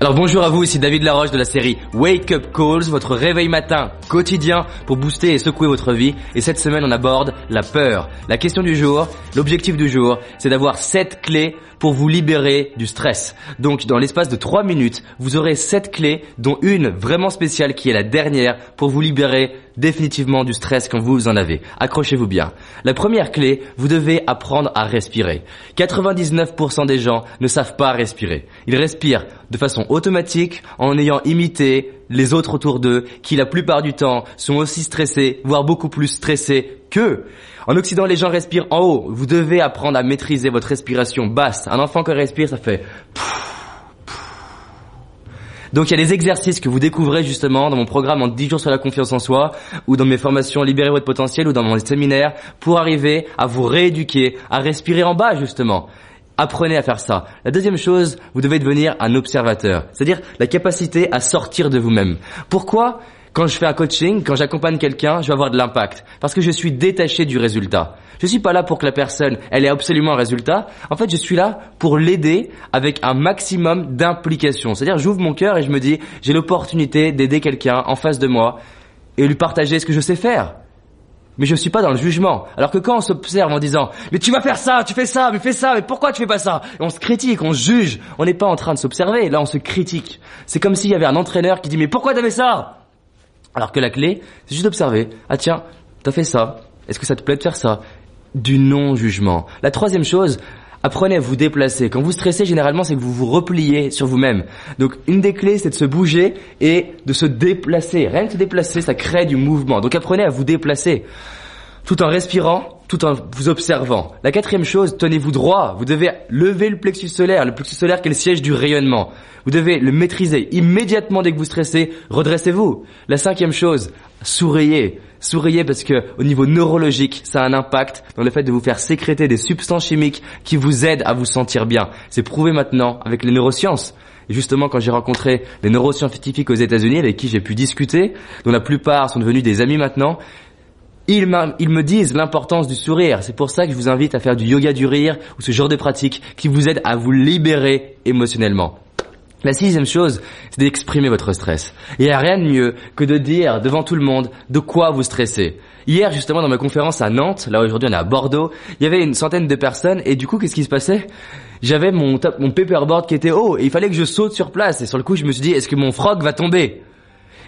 Alors bonjour à vous, ici David Laroche de la série Wake Up Calls, votre réveil matin quotidien pour booster et secouer votre vie. Et cette semaine on aborde la peur. La question du jour, l'objectif du jour, c'est d'avoir 7 clés pour vous libérer du stress. Donc dans l'espace de 3 minutes, vous aurez 7 clés, dont une vraiment spéciale qui est la dernière pour vous libérer définitivement du stress quand vous en avez. Accrochez-vous bien. La première clé, vous devez apprendre à respirer. 99% des gens ne savent pas respirer. Ils respirent de façon automatique en ayant imité les autres autour d'eux qui la plupart du temps sont aussi stressés, voire beaucoup plus stressés qu'eux. En Occident, les gens respirent en haut. Vous devez apprendre à maîtriser votre respiration basse. Un enfant qui respire, ça fait... Donc il y a des exercices que vous découvrez justement dans mon programme en 10 jours sur la confiance en soi ou dans mes formations Libérer votre potentiel ou dans mon séminaire pour arriver à vous rééduquer, à respirer en bas justement. Apprenez à faire ça. La deuxième chose, vous devez devenir un observateur, c'est-à-dire la capacité à sortir de vous-même. Pourquoi quand je fais un coaching, quand j'accompagne quelqu'un, je vais avoir de l'impact parce que je suis détaché du résultat. Je suis pas là pour que la personne, elle ait absolument un résultat. En fait, je suis là pour l'aider avec un maximum d'implication. C'est-à-dire, j'ouvre mon cœur et je me dis, j'ai l'opportunité d'aider quelqu'un en face de moi et lui partager ce que je sais faire mais je suis pas dans le jugement. Alors que quand on s'observe en disant mais tu vas faire ça, tu fais ça, mais fais ça, mais pourquoi tu fais pas ça? On se critique, on juge. On n'est pas en train de s'observer. Là, on se critique. C'est comme s'il y avait un entraîneur qui dit mais pourquoi t'avais ça? Alors que la clé, c'est juste d'observer. Ah tiens, t'as fait ça. Est-ce que ça te plaît de faire ça? Du non-jugement. La troisième chose, Apprenez à vous déplacer. Quand vous stressez, généralement, c'est que vous vous repliez sur vous-même. Donc, une des clés, c'est de se bouger et de se déplacer. Rien que se déplacer, ça crée du mouvement. Donc, apprenez à vous déplacer tout en respirant, tout en vous observant. La quatrième chose, tenez-vous droit. Vous devez lever le plexus solaire, le plexus solaire qui est le siège du rayonnement. Vous devez le maîtriser immédiatement dès que vous stressez. Redressez-vous. La cinquième chose, souriez. Souriez parce que au niveau neurologique, ça a un impact dans le fait de vous faire sécréter des substances chimiques qui vous aident à vous sentir bien. C'est prouvé maintenant avec les neurosciences. Et justement, quand j'ai rencontré les neuroscientifiques aux États-Unis avec qui j'ai pu discuter, dont la plupart sont devenus des amis maintenant, ils, me disent l'importance du sourire. C'est pour ça que je vous invite à faire du yoga du rire ou ce genre de pratique qui vous aide à vous libérer émotionnellement. La sixième chose, c'est d'exprimer votre stress. Il n'y a rien de mieux que de dire devant tout le monde de quoi vous stressez. Hier, justement, dans ma conférence à Nantes, là aujourd'hui on est à Bordeaux, il y avait une centaine de personnes et du coup, qu'est-ce qui se passait? J'avais mon, mon paperboard qui était haut et il fallait que je saute sur place. Et sur le coup, je me suis dit, est-ce que mon frog va tomber?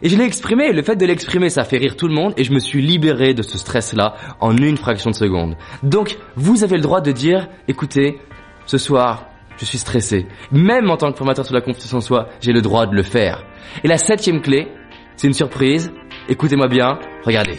Et je l'ai exprimé, le fait de l'exprimer, ça fait rire tout le monde et je me suis libéré de ce stress-là en une fraction de seconde. Donc, vous avez le droit de dire, écoutez, ce soir, je suis stressé. Même en tant que formateur sur la confiance en soi, j'ai le droit de le faire. Et la septième clé, c'est une surprise. Écoutez-moi bien, regardez.